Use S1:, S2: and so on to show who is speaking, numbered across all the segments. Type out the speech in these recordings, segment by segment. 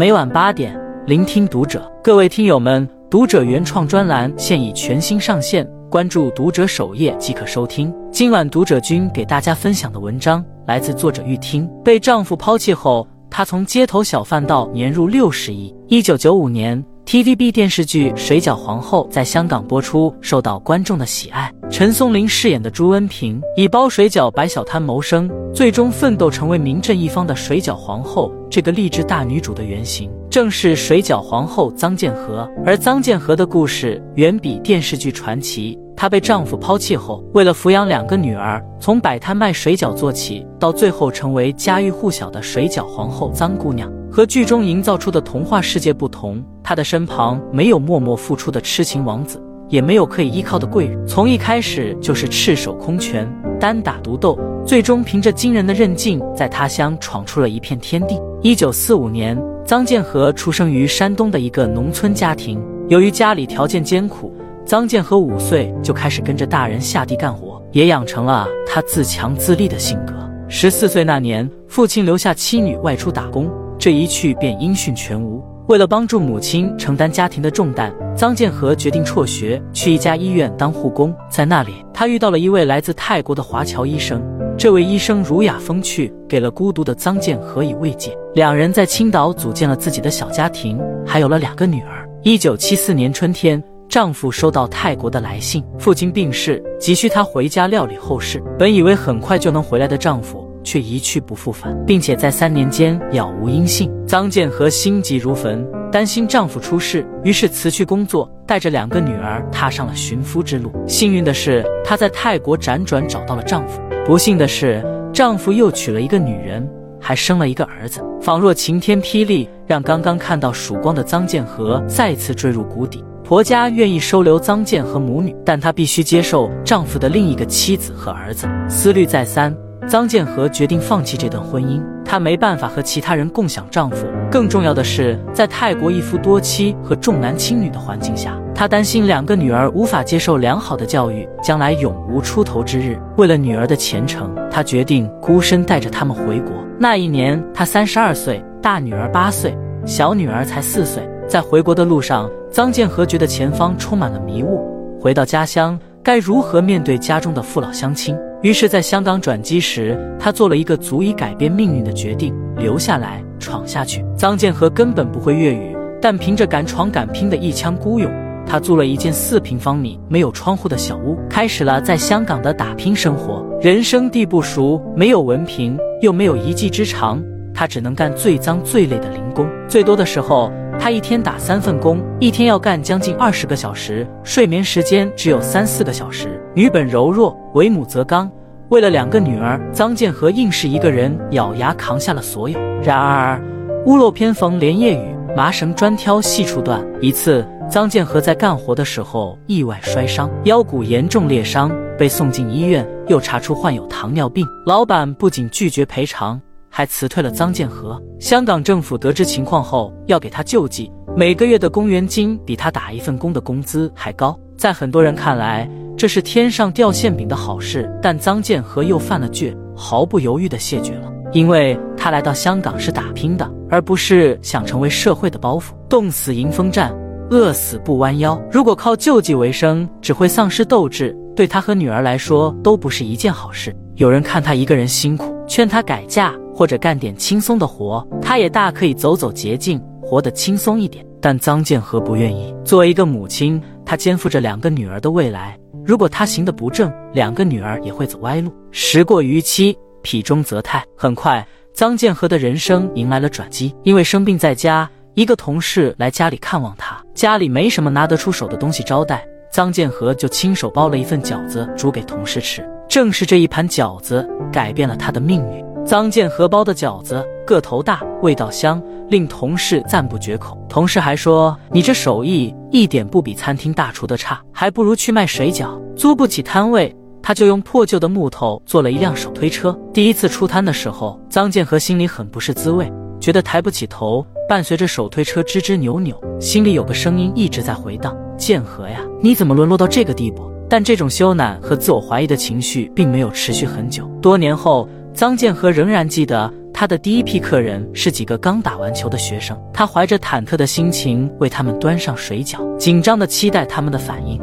S1: 每晚八点，聆听读者。各位听友们，读者原创专栏现已全新上线，关注读者首页即可收听。今晚读者君给大家分享的文章来自作者玉听。被丈夫抛弃后，她从街头小贩到年入六十亿。一九九五年。TVB 电视剧《水饺皇后》在香港播出，受到观众的喜爱。陈松伶饰演的朱恩平以包水饺摆小摊谋生，最终奋斗成为名震一方的水饺皇后。这个励志大女主的原型正是水饺皇后臧建和，而臧建和的故事远比电视剧传奇。她被丈夫抛弃后，为了抚养两个女儿，从摆摊卖水饺做起，到最后成为家喻户晓的水饺皇后臧姑娘。和剧中营造出的童话世界不同，她的身旁没有默默付出的痴情王子，也没有可以依靠的贵人。从一开始就是赤手空拳，单打独斗，最终凭着惊人的韧劲，在他乡闯出了一片天地。一九四五年，臧建和出生于山东的一个农村家庭。由于家里条件艰苦，臧建和五岁就开始跟着大人下地干活，也养成了他自强自立的性格。十四岁那年，父亲留下妻女外出打工。这一去便音讯全无。为了帮助母亲承担家庭的重担，臧建和决定辍学，去一家医院当护工。在那里，他遇到了一位来自泰国的华侨医生。这位医生儒雅风趣，给了孤独的臧建和以慰藉。两人在青岛组建了自己的小家庭，还有了两个女儿。一九七四年春天，丈夫收到泰国的来信，父亲病逝，急需她回家料理后事。本以为很快就能回来的丈夫。却一去不复返，并且在三年间杳无音信。臧建和心急如焚，担心丈夫出事，于是辞去工作，带着两个女儿踏上了寻夫之路。幸运的是，她在泰国辗转找到了丈夫；不幸的是，丈夫又娶了一个女人，还生了一个儿子。仿若晴天霹雳，让刚刚看到曙光的臧建和再次坠入谷底。婆家愿意收留臧建和母女，但她必须接受丈夫的另一个妻子和儿子。思虑再三。臧建和决定放弃这段婚姻，她没办法和其他人共享丈夫。更重要的是，在泰国一夫多妻和重男轻女的环境下，她担心两个女儿无法接受良好的教育，将来永无出头之日。为了女儿的前程，她决定孤身带着他们回国。那一年，她三十二岁，大女儿八岁，小女儿才四岁。在回国的路上，臧建和觉得前方充满了迷雾。回到家乡，该如何面对家中的父老乡亲？于是，在香港转机时，他做了一个足以改变命运的决定：留下来闯下去。臧建和根本不会粤语，但凭着敢闯敢拼的一腔孤勇，他租了一间四平方米、没有窗户的小屋，开始了在香港的打拼生活。人生地不熟，没有文凭，又没有一技之长，他只能干最脏最累的零工。最多的时候，他一天打三份工，一天要干将近二十个小时，睡眠时间只有三四个小时。女本柔弱，为母则刚。为了两个女儿，臧建和硬是一个人咬牙扛下了所有。然而，屋漏偏逢连夜雨，麻绳专挑细处断。一次，臧建和在干活的时候意外摔伤，腰骨严重裂伤，被送进医院，又查出患有糖尿病。老板不仅拒绝赔偿，还辞退了臧建和。香港政府得知情况后，要给他救济，每个月的公园金比他打一份工的工资还高。在很多人看来，这是天上掉馅饼的好事，但臧建和又犯了倔，毫不犹豫地谢绝了，因为他来到香港是打拼的，而不是想成为社会的包袱。冻死迎风站，饿死不弯腰。如果靠救济为生，只会丧失斗志，对他和女儿来说都不是一件好事。有人看他一个人辛苦，劝他改嫁或者干点轻松的活，他也大可以走走捷径，活得轻松一点。但臧建和不愿意。作为一个母亲，她肩负着两个女儿的未来。如果他行得不正，两个女儿也会走歪路。时过逾期，脾中则泰。很快，臧建和的人生迎来了转机。因为生病在家，一个同事来家里看望他，家里没什么拿得出手的东西招待，臧建和就亲手包了一份饺子煮给同事吃。正是这一盘饺子改变了他的命运。臧建和包的饺子个头大，味道香，令同事赞不绝口。同事还说：“你这手艺一点不比餐厅大厨的差，还不如去卖水饺。”租不起摊位，他就用破旧的木头做了一辆手推车。第一次出摊的时候，臧建和心里很不是滋味，觉得抬不起头，伴随着手推车吱吱扭扭，心里有个声音一直在回荡：“建和呀，你怎么沦落到这个地步？”但这种羞赧和自我怀疑的情绪并没有持续很久。多年后。臧建和仍然记得，他的第一批客人是几个刚打完球的学生，他怀着忐忑的心情为他们端上水饺，紧张的期待他们的反应。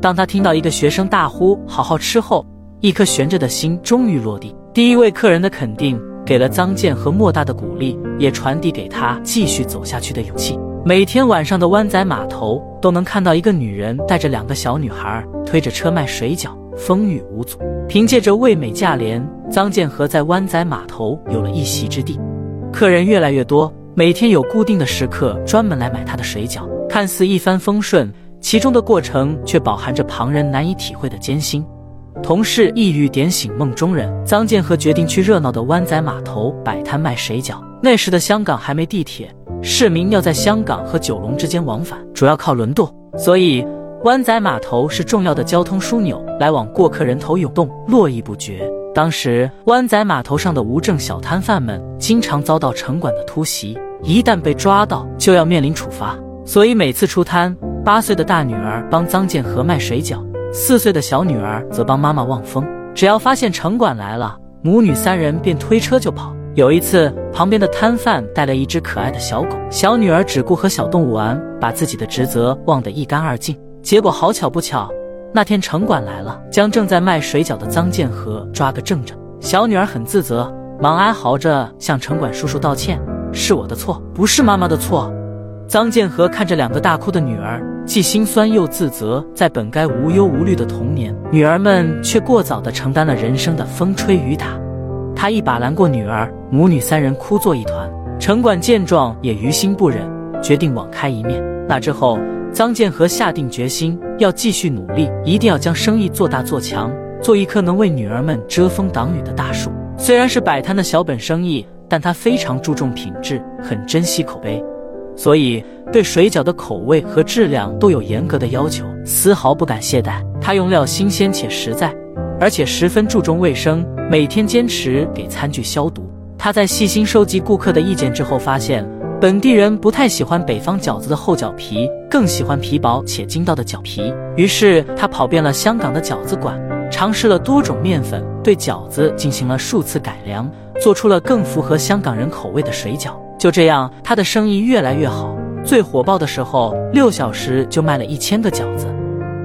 S1: 当他听到一个学生大呼“好好吃”后，一颗悬着的心终于落地。第一位客人的肯定给了臧建和莫大的鼓励，也传递给他继续走下去的勇气。每天晚上的湾仔码头都能看到一个女人带着两个小女孩推着车卖水饺，风雨无阻。凭借着味美价廉，臧建和在湾仔码头有了一席之地。客人越来越多，每天有固定的食客专门来买他的水饺，看似一帆风顺。其中的过程却饱含着旁人难以体会的艰辛。同事一语点醒梦中人，臧建和决定去热闹的湾仔码头摆摊卖水饺。那时的香港还没地铁，市民要在香港和九龙之间往返，主要靠轮渡，所以湾仔码头是重要的交通枢纽，来往过客人头涌动，络绎不绝。当时湾仔码头上的无证小摊贩们经常遭到城管的突袭，一旦被抓到，就要面临处罚，所以每次出摊。八岁的大女儿帮臧建和卖水饺，四岁的小女儿则帮妈妈望风。只要发现城管来了，母女三人便推车就跑。有一次，旁边的摊贩带了一只可爱的小狗，小女儿只顾和小动物玩，把自己的职责忘得一干二净。结果好巧不巧，那天城管来了，将正在卖水饺的臧建和抓个正着。小女儿很自责，忙哀嚎着向城管叔叔道歉：“是我的错，不是妈妈的错。”臧建和看着两个大哭的女儿。既心酸又自责，在本该无忧无虑的童年，女儿们却过早地承担了人生的风吹雨打。他一把拦过女儿，母女三人哭作一团。城管见状也于心不忍，决定网开一面。那之后，臧建和下定决心要继续努力，一定要将生意做大做强，做一棵能为女儿们遮风挡雨的大树。虽然是摆摊的小本生意，但他非常注重品质，很珍惜口碑。所以，对水饺的口味和质量都有严格的要求，丝毫不敢懈怠。他用料新鲜且实在，而且十分注重卫生，每天坚持给餐具消毒。他在细心收集顾客的意见之后，发现本地人不太喜欢北方饺子的厚饺皮，更喜欢皮薄且筋道的饺皮。于是，他跑遍了香港的饺子馆，尝试了多种面粉，对饺子进行了数次改良，做出了更符合香港人口味的水饺。就这样，他的生意越来越好。最火爆的时候，六小时就卖了一千个饺子。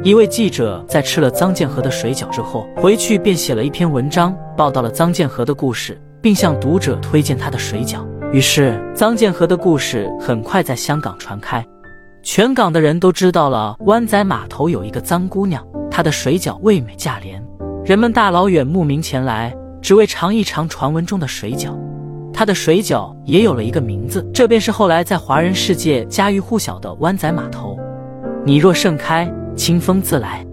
S1: 一位记者在吃了臧建和的水饺之后，回去便写了一篇文章，报道了臧建和的故事，并向读者推荐他的水饺。于是，臧建和的故事很快在香港传开，全港的人都知道了湾仔码头有一个臧姑娘，她的水饺味美价廉，人们大老远慕名前来，只为尝一尝传闻中的水饺。他的水饺也有了一个名字，这便是后来在华人世界家喻户晓的湾仔码头。你若盛开，清风自来。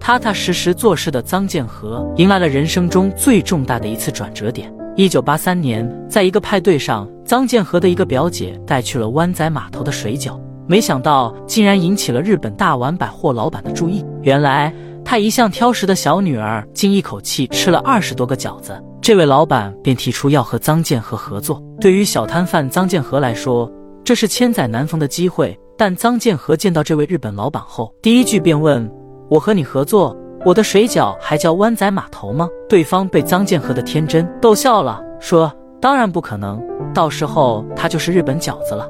S1: 踏踏实实做事的臧建和迎来了人生中最重大的一次转折点。一九八三年，在一个派对上，臧建和的一个表姐带去了湾仔码头的水饺，没想到竟然引起了日本大丸百货老板的注意。原来，他一向挑食的小女儿竟一口气吃了二十多个饺子。这位老板便提出要和臧建和合作。对于小摊贩臧建和来说，这是千载难逢的机会。但臧建和见到这位日本老板后，第一句便问：“我和你合作，我的水饺还叫湾仔码头吗？”对方被臧建和的天真逗笑了，说：“当然不可能，到时候它就是日本饺子了。”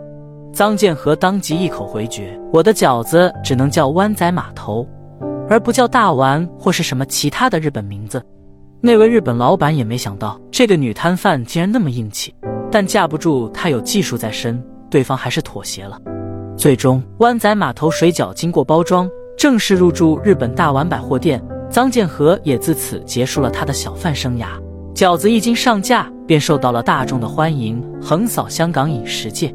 S1: 臧建和当即一口回绝：“我的饺子只能叫湾仔码头，而不叫大丸或是什么其他的日本名字。”那位日本老板也没想到这个女摊贩竟然那么硬气，但架不住她有技术在身，对方还是妥协了。最终，湾仔码头水饺经过包装，正式入驻日本大丸百货店，臧建和也自此结束了他的小贩生涯。饺子一经上架，便受到了大众的欢迎，横扫香港饮食界。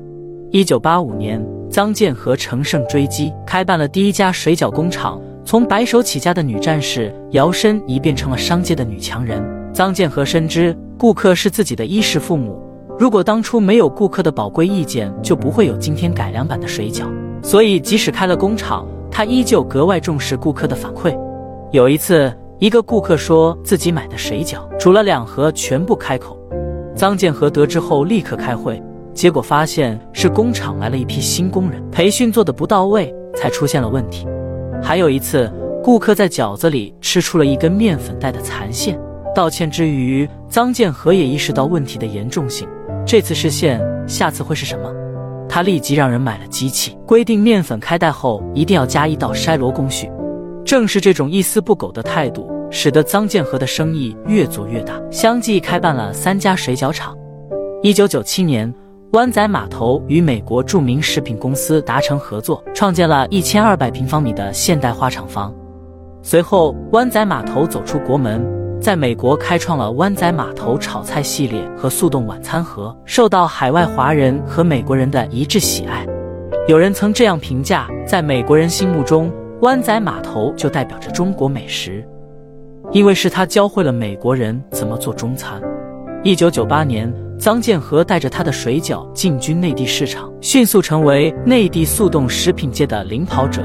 S1: 一九八五年，臧建和乘胜追击，开办了第一家水饺工厂。从白手起家的女战士，摇身一变成了商界的女强人。臧建和深知，顾客是自己的衣食父母。如果当初没有顾客的宝贵意见，就不会有今天改良版的水饺。所以，即使开了工厂，他依旧格外重视顾客的反馈。有一次，一个顾客说自己买的水饺煮了两盒，全部开口。臧建和得知后，立刻开会，结果发现是工厂来了一批新工人，培训做的不到位，才出现了问题。还有一次，顾客在饺子里吃出了一根面粉袋的残线。道歉之余，臧建和也意识到问题的严重性，这次是线，下次会是什么？他立即让人买了机器，规定面粉开袋后一定要加一道筛罗工序。正是这种一丝不苟的态度，使得臧建和的生意越做越大，相继开办了三家水饺厂。一九九七年，湾仔码头与美国著名食品公司达成合作，创建了一千二百平方米的现代化厂房。随后，湾仔码头走出国门，在美国开创了湾仔码头炒菜系列和速冻晚餐盒，受到海外华人和美国人的一致喜爱。有人曾这样评价：在美国人心目中，湾仔码头就代表着中国美食，因为是他教会了美国人怎么做中餐。一九九八年，臧建和带着他的水饺进军内地市场，迅速成为内地速冻食品界的领跑者。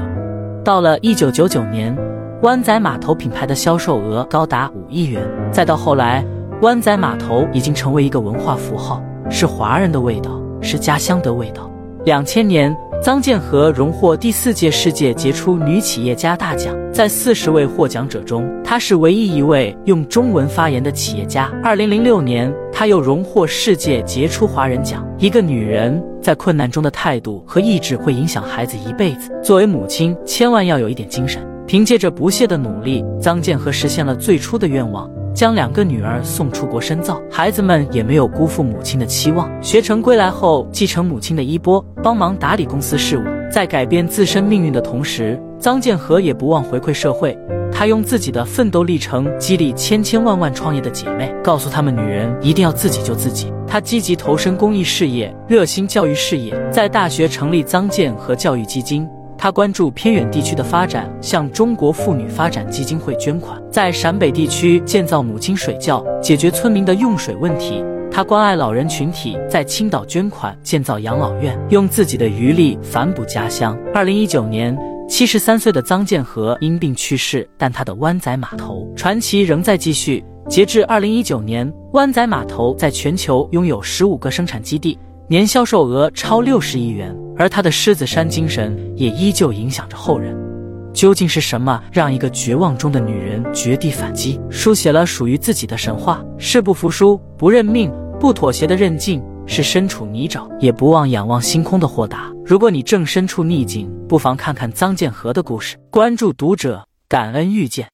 S1: 到了一九九九年。湾仔码头品牌的销售额高达五亿元，再到后来，湾仔码头已经成为一个文化符号，是华人的味道，是家乡的味道。两千年，臧建和荣获第四届世界杰出女企业家大奖，在四十位获奖者中，她是唯一一位用中文发言的企业家。二零零六年，她又荣获世界杰出华人奖。一个女人在困难中的态度和意志会影响孩子一辈子。作为母亲，千万要有一点精神。凭借着不懈的努力，臧建和实现了最初的愿望，将两个女儿送出国深造。孩子们也没有辜负母亲的期望。学成归来后，继承母亲的衣钵，帮忙打理公司事务。在改变自身命运的同时，臧建和也不忘回馈社会。他用自己的奋斗历程激励千千万万创业的姐妹，告诉她们女人一定要自己救自己。他积极投身公益事业，热心教育事业，在大学成立臧建和教育基金。他关注偏远地区的发展，向中国妇女发展基金会捐款，在陕北地区建造母亲水窖，解决村民的用水问题。他关爱老人群体，在青岛捐款建造养老院，用自己的余力反哺家乡。二零一九年，七十三岁的臧建和因病去世，但他的湾仔码头传奇仍在继续。截至二零一九年，湾仔码头在全球拥有十五个生产基地。年销售额超六十亿元，而他的狮子山精神也依旧影响着后人。究竟是什么让一个绝望中的女人绝地反击，书写了属于自己的神话？誓不服输、不认命、不妥协的韧劲，是身处泥沼也不忘仰望星空的豁达。如果你正身处逆境，不妨看看臧建和的故事。关注读者，感恩遇见。